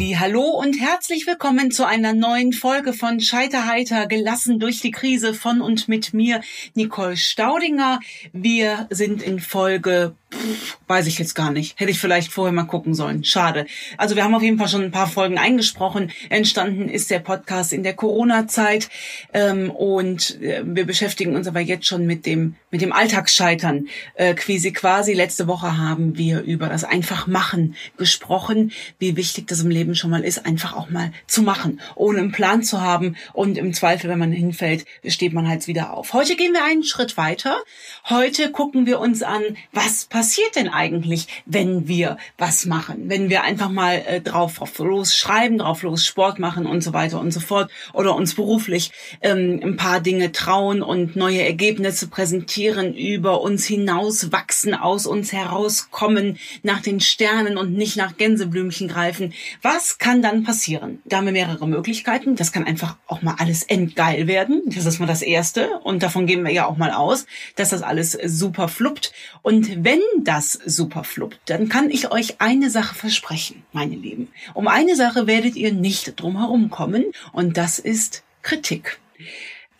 Hallo und herzlich willkommen zu einer neuen Folge von Scheiterheiter gelassen durch die Krise von und mit mir Nicole Staudinger. Wir sind in Folge Pff, weiß ich jetzt gar nicht. Hätte ich vielleicht vorher mal gucken sollen. Schade. Also wir haben auf jeden Fall schon ein paar Folgen eingesprochen. Entstanden ist der Podcast in der Corona-Zeit ähm, und äh, wir beschäftigen uns aber jetzt schon mit dem mit dem Alltagsscheitern. Äh, quasi quasi letzte Woche haben wir über das Einfachmachen gesprochen, wie wichtig das im Leben schon mal ist, einfach auch mal zu machen, ohne einen Plan zu haben und im Zweifel, wenn man hinfällt, steht man halt wieder auf. Heute gehen wir einen Schritt weiter. Heute gucken wir uns an, was passiert denn eigentlich, wenn wir was machen? Wenn wir einfach mal äh, drauf, drauf los schreiben, drauf los Sport machen und so weiter und so fort oder uns beruflich ähm, ein paar Dinge trauen und neue Ergebnisse präsentieren, über uns hinaus wachsen, aus uns herauskommen, nach den Sternen und nicht nach Gänseblümchen greifen. Was kann dann passieren? Da haben wir mehrere Möglichkeiten. Das kann einfach auch mal alles endgeil werden. Das ist mal das Erste. Und davon gehen wir ja auch mal aus, dass das alles super fluppt. Und wenn das super dann kann ich euch eine Sache versprechen, meine Lieben. Um eine Sache werdet ihr nicht drum herum kommen und das ist Kritik.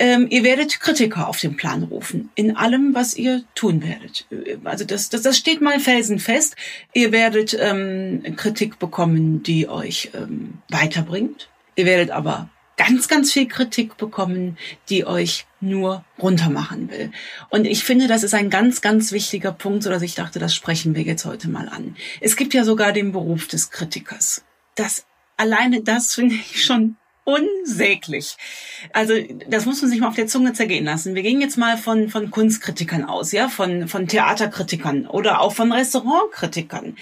Ähm, ihr werdet Kritiker auf den Plan rufen, in allem, was ihr tun werdet. Also das, das, das steht mal felsenfest. Ihr werdet ähm, Kritik bekommen, die euch ähm, weiterbringt. Ihr werdet aber ganz, ganz viel Kritik bekommen, die euch nur runtermachen will. Und ich finde, das ist ein ganz, ganz wichtiger Punkt, dass ich dachte, das sprechen wir jetzt heute mal an. Es gibt ja sogar den Beruf des Kritikers. Das alleine das finde ich schon unsäglich. Also das muss man sich mal auf der Zunge zergehen lassen. Wir gehen jetzt mal von, von Kunstkritikern aus, ja, von, von Theaterkritikern oder auch von Restaurantkritikern.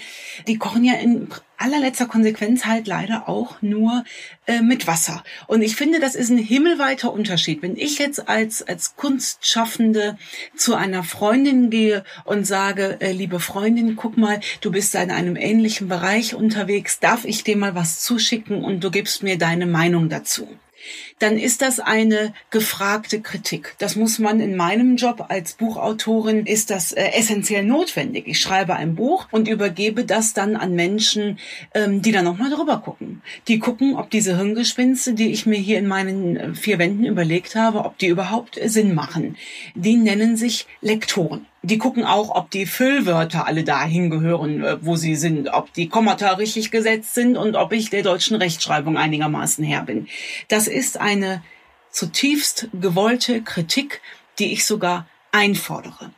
Die kochen ja in allerletzter Konsequenz halt leider auch nur äh, mit Wasser. Und ich finde, das ist ein himmelweiter Unterschied. Wenn ich jetzt als, als Kunstschaffende zu einer Freundin gehe und sage, äh, liebe Freundin, guck mal, du bist in einem ähnlichen Bereich unterwegs, darf ich dir mal was zuschicken und du gibst mir deine Meinung dazu dann ist das eine gefragte Kritik. Das muss man in meinem Job als Buchautorin, ist das äh, essentiell notwendig. Ich schreibe ein Buch und übergebe das dann an Menschen, ähm, die da nochmal drüber gucken. Die gucken, ob diese Hirngespinste, die ich mir hier in meinen äh, vier Wänden überlegt habe, ob die überhaupt Sinn machen. Die nennen sich Lektoren. Die gucken auch, ob die Füllwörter alle dahin gehören, äh, wo sie sind, ob die Kommata richtig gesetzt sind und ob ich der deutschen Rechtschreibung einigermaßen her bin. Das ist eine zutiefst gewollte Kritik, die ich sogar einfordere.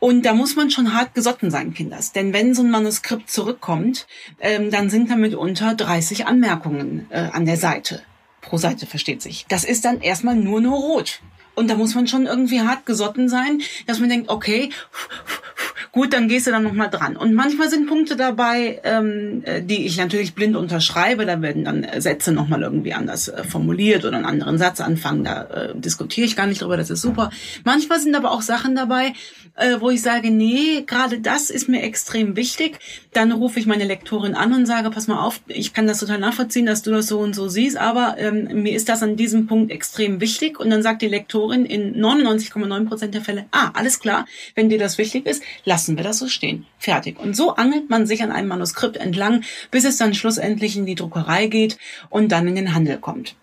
Und da muss man schon hart gesotten sein, Kinders. Denn wenn so ein Manuskript zurückkommt, ähm, dann sind damit unter 30 Anmerkungen äh, an der Seite. Pro Seite versteht sich. Das ist dann erstmal nur nur rot. Und da muss man schon irgendwie hart gesotten sein, dass man denkt, okay, gut, dann gehst du dann nochmal dran. Und manchmal sind Punkte dabei, ähm, äh, die ich natürlich blind unterschreibe. Da werden dann Sätze nochmal irgendwie anders äh, formuliert oder einen anderen Satz anfangen. Da äh, diskutiere ich gar nicht drüber, das ist super. Manchmal sind aber auch Sachen dabei, äh, wo ich sage, nee, gerade das ist mir extrem wichtig. Dann rufe ich meine Lektorin an und sage, pass mal auf, ich kann das total nachvollziehen, dass du das so und so siehst, aber ähm, mir ist das an diesem Punkt extrem wichtig. Und dann sagt die Lektorin, in 99,9 Prozent der Fälle, ah, alles klar, wenn dir das wichtig ist, lassen wir das so stehen. Fertig. Und so angelt man sich an einem Manuskript entlang, bis es dann schlussendlich in die Druckerei geht und dann in den Handel kommt.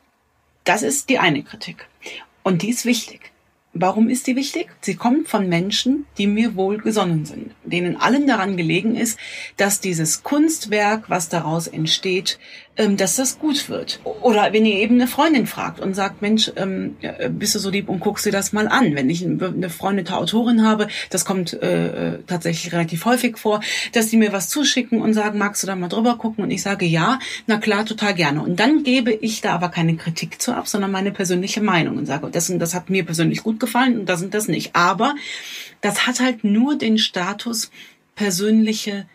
Das ist die eine Kritik. Und die ist wichtig. Warum ist die wichtig? Sie kommt von Menschen, die mir wohl gesonnen sind, denen allen daran gelegen ist, dass dieses Kunstwerk, was daraus entsteht, ähm, dass das gut wird. Oder wenn ihr eben eine Freundin fragt und sagt, Mensch, ähm, bist du so lieb und guckst dir das mal an. Wenn ich eine freundete Autorin habe, das kommt äh, tatsächlich relativ häufig vor, dass die mir was zuschicken und sagen, magst du da mal drüber gucken? Und ich sage ja, na klar, total gerne. Und dann gebe ich da aber keine Kritik zu ab, sondern meine persönliche Meinung und sage, das, das hat mir persönlich gut gefallen und das und das nicht. Aber das hat halt nur den Status persönliche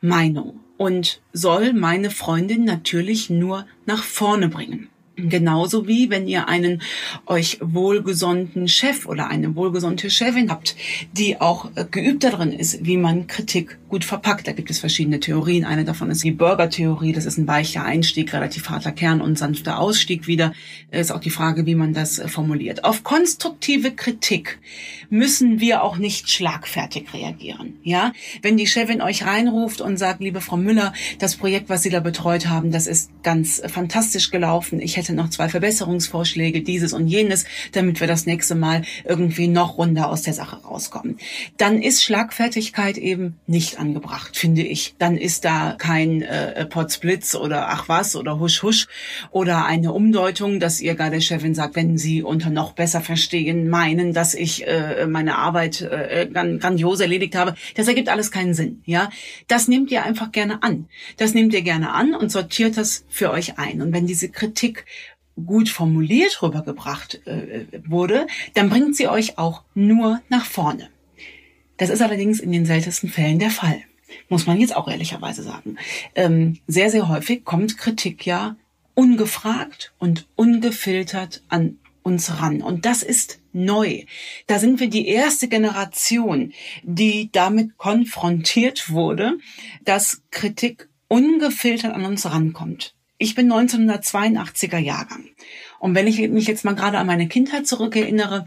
Meinung und soll meine Freundin natürlich nur nach vorne bringen. Genauso wie wenn ihr einen euch wohlgesonnten Chef oder eine wohlgesonnte Chefin habt, die auch äh, geübt darin ist, wie man Kritik gut verpackt. Da gibt es verschiedene Theorien. Eine davon ist die Burger-Theorie. Das ist ein weicher Einstieg, relativ harter Kern und sanfter Ausstieg wieder. Ist auch die Frage, wie man das äh, formuliert. Auf konstruktive Kritik müssen wir auch nicht schlagfertig reagieren. Ja, wenn die Chefin euch reinruft und sagt, liebe Frau Müller, das Projekt, was Sie da betreut haben, das ist ganz äh, fantastisch gelaufen. Ich hätte hätte noch zwei Verbesserungsvorschläge, dieses und jenes, damit wir das nächste Mal irgendwie noch runder aus der Sache rauskommen. Dann ist Schlagfertigkeit eben nicht angebracht, finde ich. Dann ist da kein äh, Potsblitz oder ach was oder husch husch oder eine Umdeutung, dass ihr gar Chefin sagt, wenn Sie unter noch besser verstehen meinen, dass ich äh, meine Arbeit äh, grandios erledigt habe. Das ergibt alles keinen Sinn. Ja, das nehmt ihr einfach gerne an. Das nehmt ihr gerne an und sortiert das für euch ein. Und wenn diese Kritik gut formuliert rübergebracht äh, wurde, dann bringt sie euch auch nur nach vorne. Das ist allerdings in den seltensten Fällen der Fall, muss man jetzt auch ehrlicherweise sagen. Ähm, sehr, sehr häufig kommt Kritik ja ungefragt und ungefiltert an uns ran. Und das ist neu. Da sind wir die erste Generation, die damit konfrontiert wurde, dass Kritik ungefiltert an uns rankommt. Ich bin 1982er Jahrgang. Und wenn ich mich jetzt mal gerade an meine Kindheit zurückerinnere,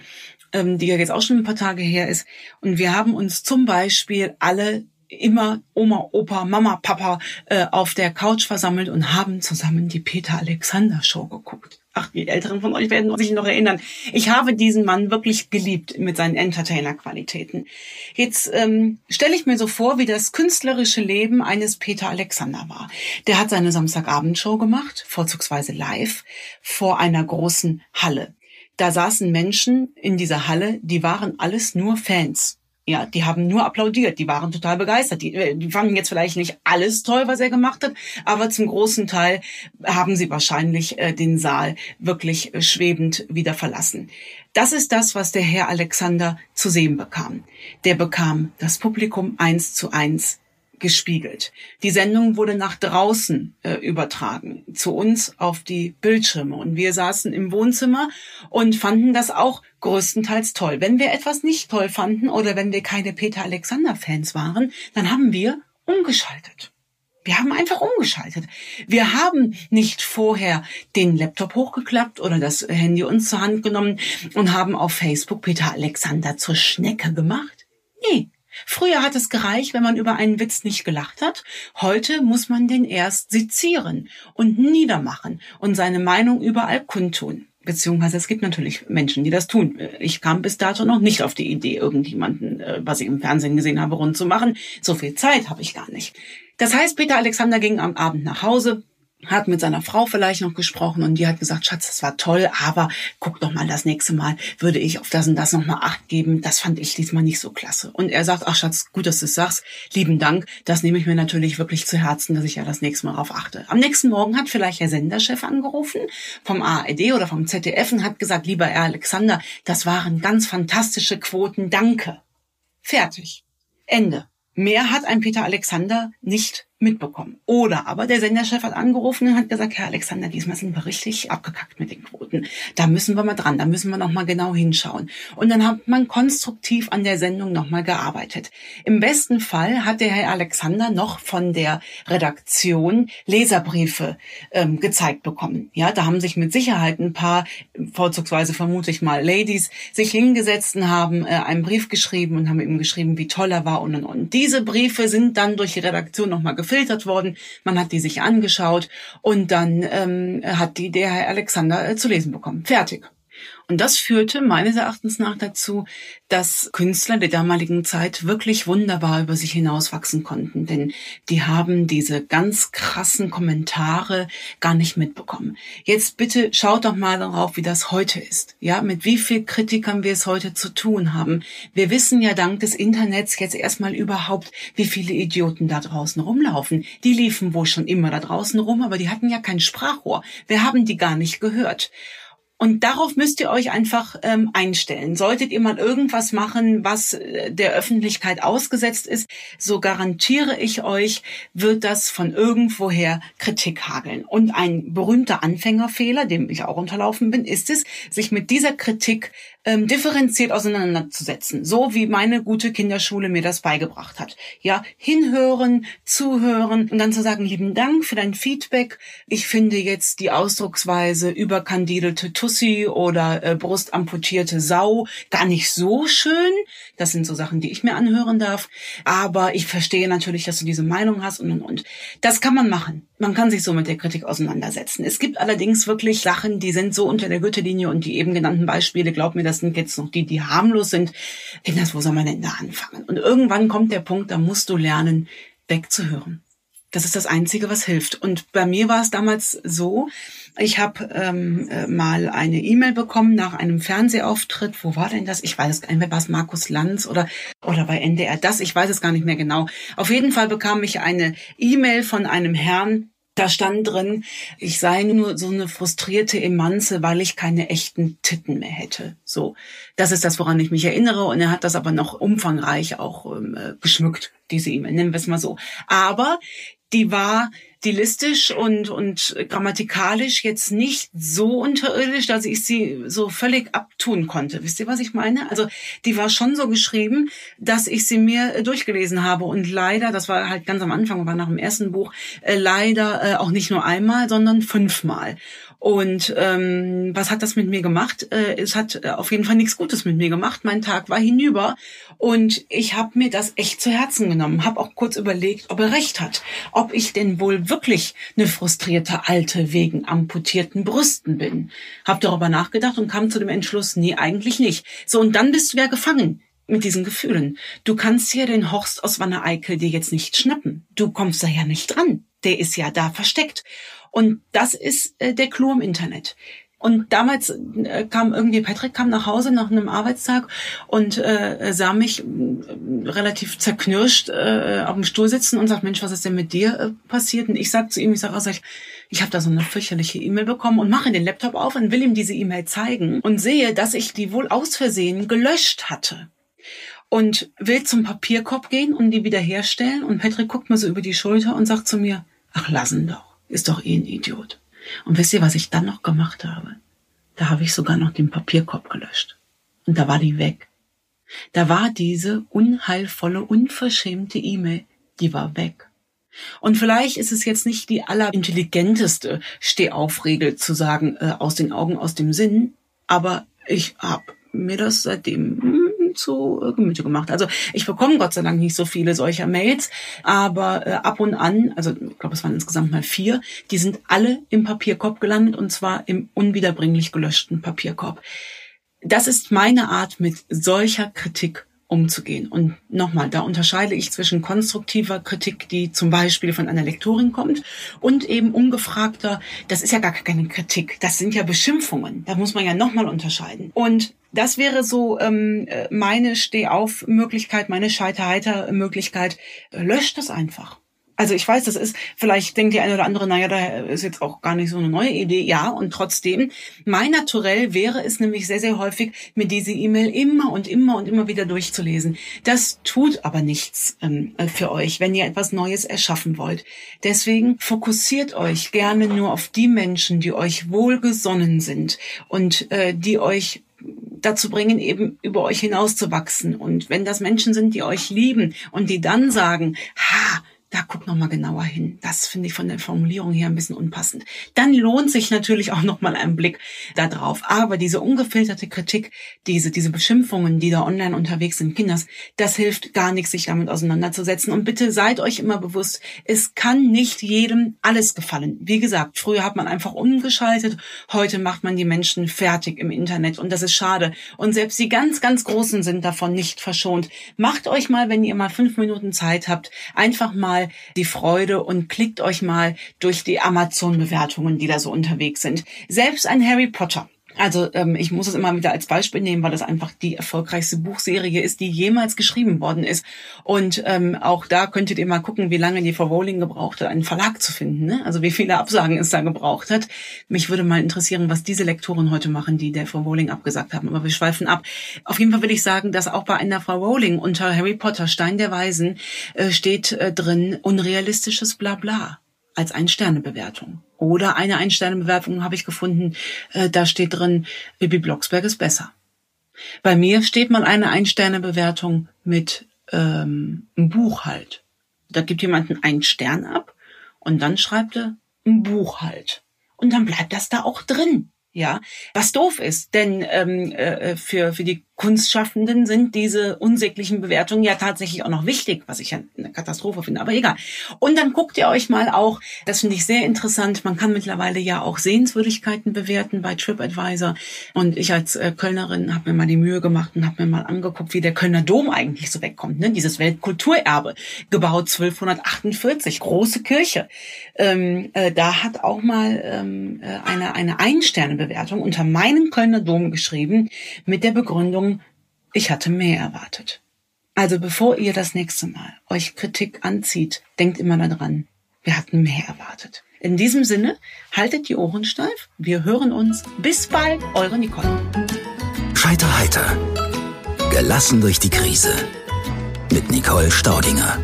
ähm, die ja jetzt auch schon ein paar Tage her ist, und wir haben uns zum Beispiel alle immer Oma, Opa, Mama, Papa äh, auf der Couch versammelt und haben zusammen die Peter Alexander Show geguckt. Ach, die Älteren von euch werden sich noch erinnern. Ich habe diesen Mann wirklich geliebt mit seinen Entertainer-Qualitäten. Jetzt ähm, stelle ich mir so vor, wie das künstlerische Leben eines Peter Alexander war. Der hat seine Samstagabendshow gemacht, vorzugsweise live, vor einer großen Halle. Da saßen Menschen in dieser Halle, die waren alles nur Fans. Ja, die haben nur applaudiert, die waren total begeistert. Die, äh, die fanden jetzt vielleicht nicht alles toll, was er gemacht hat, aber zum großen Teil haben sie wahrscheinlich äh, den Saal wirklich äh, schwebend wieder verlassen. Das ist das, was der Herr Alexander zu sehen bekam. Der bekam das Publikum eins zu eins gespiegelt. Die Sendung wurde nach draußen äh, übertragen, zu uns auf die Bildschirme. Und wir saßen im Wohnzimmer und fanden das auch größtenteils toll. Wenn wir etwas nicht toll fanden oder wenn wir keine Peter Alexander-Fans waren, dann haben wir umgeschaltet. Wir haben einfach umgeschaltet. Wir haben nicht vorher den Laptop hochgeklappt oder das Handy uns zur Hand genommen und haben auf Facebook Peter Alexander zur Schnecke gemacht. Nee, Früher hat es gereicht, wenn man über einen Witz nicht gelacht hat. Heute muss man den erst sezieren und niedermachen und seine Meinung überall kundtun. Beziehungsweise es gibt natürlich Menschen, die das tun. Ich kam bis dato noch nicht auf die Idee, irgendjemanden, äh, was ich im Fernsehen gesehen habe, rund zu machen. So viel Zeit habe ich gar nicht. Das heißt, Peter Alexander ging am Abend nach Hause, hat mit seiner Frau vielleicht noch gesprochen und die hat gesagt, Schatz, das war toll, aber guck doch mal, das nächste Mal würde ich auf das und das nochmal Acht geben. Das fand ich diesmal nicht so klasse. Und er sagt, ach Schatz, gut, dass du es sagst. Lieben Dank. Das nehme ich mir natürlich wirklich zu Herzen, dass ich ja das nächste Mal darauf achte. Am nächsten Morgen hat vielleicht der Senderchef angerufen vom ARD oder vom ZDF und hat gesagt, lieber Herr Alexander, das waren ganz fantastische Quoten. Danke. Fertig. Ende. Mehr hat ein Peter Alexander nicht mitbekommen. Oder aber der Senderchef hat angerufen und hat gesagt, Herr Alexander, diesmal sind wir richtig abgekackt mit den Quoten. Da müssen wir mal dran, da müssen wir noch mal genau hinschauen. Und dann hat man konstruktiv an der Sendung noch mal gearbeitet. Im besten Fall hat der Herr Alexander noch von der Redaktion Leserbriefe ähm, gezeigt bekommen. Ja, da haben sich mit Sicherheit ein paar, vorzugsweise vermute ich mal Ladies, sich hingesetzt und haben äh, einen Brief geschrieben und haben ihm geschrieben, wie toll er war und und und. Diese Briefe sind dann durch die Redaktion noch mal gefiltert worden. Man hat die sich angeschaut und dann ähm, hat die der Herr Alexander äh, zu lesen bekommen. Fertig. Und das führte meines Erachtens nach dazu, dass Künstler der damaligen Zeit wirklich wunderbar über sich hinauswachsen konnten, denn die haben diese ganz krassen Kommentare gar nicht mitbekommen. Jetzt bitte schaut doch mal darauf, wie das heute ist. Ja, mit wie viel Kritikern wir es heute zu tun haben. Wir wissen ja dank des Internets jetzt erstmal überhaupt, wie viele Idioten da draußen rumlaufen. Die liefen wohl schon immer da draußen rum, aber die hatten ja kein Sprachrohr. Wir haben die gar nicht gehört. Und darauf müsst ihr euch einfach ähm, einstellen. Solltet ihr mal irgendwas machen, was äh, der Öffentlichkeit ausgesetzt ist, so garantiere ich euch, wird das von irgendwoher Kritik hageln. Und ein berühmter Anfängerfehler, dem ich auch unterlaufen bin, ist es, sich mit dieser Kritik ähm, differenziert auseinanderzusetzen, so wie meine gute Kinderschule mir das beigebracht hat. Ja, hinhören, zuhören und dann zu sagen, lieben Dank für dein Feedback. Ich finde jetzt die Ausdrucksweise überkandidelte Tussi oder äh, brustamputierte Sau gar nicht so schön. Das sind so Sachen, die ich mir anhören darf. Aber ich verstehe natürlich, dass du diese Meinung hast und und und. Das kann man machen. Man kann sich so mit der Kritik auseinandersetzen. Es gibt allerdings wirklich Sachen, die sind so unter der Gürtellinie und die eben genannten Beispiele, glaub mir, das sind jetzt noch die, die harmlos sind. Kinders, wo soll man denn da anfangen? Und irgendwann kommt der Punkt, da musst du lernen, wegzuhören. Das ist das Einzige, was hilft. Und bei mir war es damals so, ich habe ähm, äh, mal eine E-Mail bekommen nach einem Fernsehauftritt. Wo war denn das? Ich weiß es gar nicht mehr. War es Markus Lanz oder, oder bei NDR das? Ich weiß es gar nicht mehr genau. Auf jeden Fall bekam ich eine E-Mail von einem Herrn, da stand drin, ich sei nur so eine frustrierte Emanze, weil ich keine echten Titten mehr hätte. So, das ist das, woran ich mich erinnere. Und er hat das aber noch umfangreich auch ähm, äh, geschmückt, diese E-Mail, nennen wir es mal so. Aber die war stilistisch und, und grammatikalisch jetzt nicht so unterirdisch, dass ich sie so völlig abtun konnte. Wisst ihr, was ich meine? Also die war schon so geschrieben, dass ich sie mir durchgelesen habe und leider, das war halt ganz am Anfang, war nach dem ersten Buch, äh, leider äh, auch nicht nur einmal, sondern fünfmal. Und ähm, was hat das mit mir gemacht? Äh, es hat äh, auf jeden Fall nichts Gutes mit mir gemacht. Mein Tag war hinüber und ich habe mir das echt zu Herzen genommen. Habe auch kurz überlegt, ob er recht hat, ob ich denn wohl wirklich eine frustrierte Alte wegen amputierten Brüsten bin. Hab darüber nachgedacht und kam zu dem Entschluss, nee, eigentlich nicht. So und dann bist du ja gefangen mit diesen Gefühlen. Du kannst ja den Horst aus Wanne Eickel dir jetzt nicht schnappen. Du kommst da ja nicht dran. Der ist ja da versteckt. Und das ist äh, der Clou im Internet. Und damals äh, kam irgendwie, Patrick kam nach Hause nach einem Arbeitstag und äh, sah mich äh, relativ zerknirscht äh, auf dem Stuhl sitzen und sagt, Mensch, was ist denn mit dir äh, passiert? Und ich sag zu ihm, ich sage, also ich, ich habe da so eine fürchterliche E-Mail bekommen und mache den Laptop auf und will ihm diese E-Mail zeigen und sehe, dass ich die wohl aus Versehen gelöscht hatte. Und will zum Papierkorb gehen und die wiederherstellen. Und Patrick guckt mir so über die Schulter und sagt zu mir, ach, lassen doch ist doch eh ein Idiot. Und wisst ihr, was ich dann noch gemacht habe? Da habe ich sogar noch den Papierkorb gelöscht. Und da war die weg. Da war diese unheilvolle, unverschämte E-Mail, die war weg. Und vielleicht ist es jetzt nicht die allerintelligenteste Stehaufregel zu sagen, äh, aus den Augen, aus dem Sinn, aber ich habe mir das seitdem zu äh, Gemüte gemacht. Also ich bekomme Gott sei Dank nicht so viele solcher Mails, aber äh, ab und an, also ich glaube, es waren insgesamt mal vier, die sind alle im Papierkorb gelandet und zwar im unwiederbringlich gelöschten Papierkorb. Das ist meine Art, mit solcher Kritik umzugehen. Und nochmal, da unterscheide ich zwischen konstruktiver Kritik, die zum Beispiel von einer Lektorin kommt, und eben ungefragter, das ist ja gar keine Kritik, das sind ja Beschimpfungen. Da muss man ja nochmal unterscheiden. Und das wäre so ähm, meine Stehauf-Möglichkeit, meine Scheiterheiter-Möglichkeit. Löscht das einfach. Also ich weiß, das ist, vielleicht denkt die eine oder andere, naja, da ist jetzt auch gar nicht so eine neue Idee. Ja, und trotzdem, mein Naturell wäre es nämlich sehr, sehr häufig, mir diese E-Mail immer und immer und immer wieder durchzulesen. Das tut aber nichts ähm, für euch, wenn ihr etwas Neues erschaffen wollt. Deswegen fokussiert euch gerne nur auf die Menschen, die euch wohlgesonnen sind und äh, die euch dazu bringen, eben über euch hinauszuwachsen. Und wenn das Menschen sind, die euch lieben und die dann sagen, ha, da guck noch mal genauer hin. Das finde ich von der Formulierung her ein bisschen unpassend. Dann lohnt sich natürlich auch noch mal ein Blick da drauf. Aber diese ungefilterte Kritik, diese, diese Beschimpfungen, die da online unterwegs sind, Kinders, das hilft gar nichts, sich damit auseinanderzusetzen. Und bitte seid euch immer bewusst, es kann nicht jedem alles gefallen. Wie gesagt, früher hat man einfach umgeschaltet, heute macht man die Menschen fertig im Internet und das ist schade. Und selbst die ganz, ganz Großen sind davon nicht verschont. Macht euch mal, wenn ihr mal fünf Minuten Zeit habt, einfach mal mal die Freude und klickt euch mal durch die Amazon-Bewertungen, die da so unterwegs sind. Selbst ein Harry Potter Also ähm, ich muss es immer wieder als Beispiel nehmen, weil das einfach die erfolgreichste Buchserie ist, die jemals geschrieben worden ist. Und ähm, auch da könntet ihr mal gucken, wie lange die Frau Rowling gebraucht hat, einen Verlag zu finden. Ne? Also wie viele Absagen es da gebraucht hat. Mich würde mal interessieren, was diese Lektoren heute machen, die der Frau Rowling abgesagt haben. Aber wir schweifen ab. Auf jeden Fall will ich sagen, dass auch bei einer Frau Rowling unter Harry Potter Stein der Weisen äh, steht äh, drin unrealistisches Blabla als Ein-Sterne-Bewertung. Oder eine Ein-Sterne-Bewertung habe ich gefunden, äh, da steht drin, Bibi Blocksberg ist besser. Bei mir steht mal eine Ein-Sterne-Bewertung mit ähm, einem Buch halt. Da gibt jemand einen Stern ab und dann schreibt er ein Buch halt. Und dann bleibt das da auch drin. Ja, was doof ist, denn ähm, äh, für, für die Kunstschaffenden sind diese unsäglichen Bewertungen ja tatsächlich auch noch wichtig, was ich ja eine Katastrophe finde, aber egal. Und dann guckt ihr euch mal auch, das finde ich sehr interessant, man kann mittlerweile ja auch Sehenswürdigkeiten bewerten bei TripAdvisor und ich als äh, Kölnerin habe mir mal die Mühe gemacht und habe mir mal angeguckt, wie der Kölner Dom eigentlich so wegkommt, ne? dieses Weltkulturerbe, gebaut 1248, große Kirche. Ähm, äh, da hat auch mal ähm, äh, eine, eine Ein-Sterne-Bewertung unter meinem Kölner Dom geschrieben mit der Begründung, ich hatte mehr erwartet. Also bevor ihr das nächste Mal euch Kritik anzieht, denkt immer daran, wir hatten mehr erwartet. In diesem Sinne, haltet die Ohren steif. Wir hören uns. Bis bald, eure Nicole. Scheiter heiter. Gelassen durch die Krise. Mit Nicole Staudinger.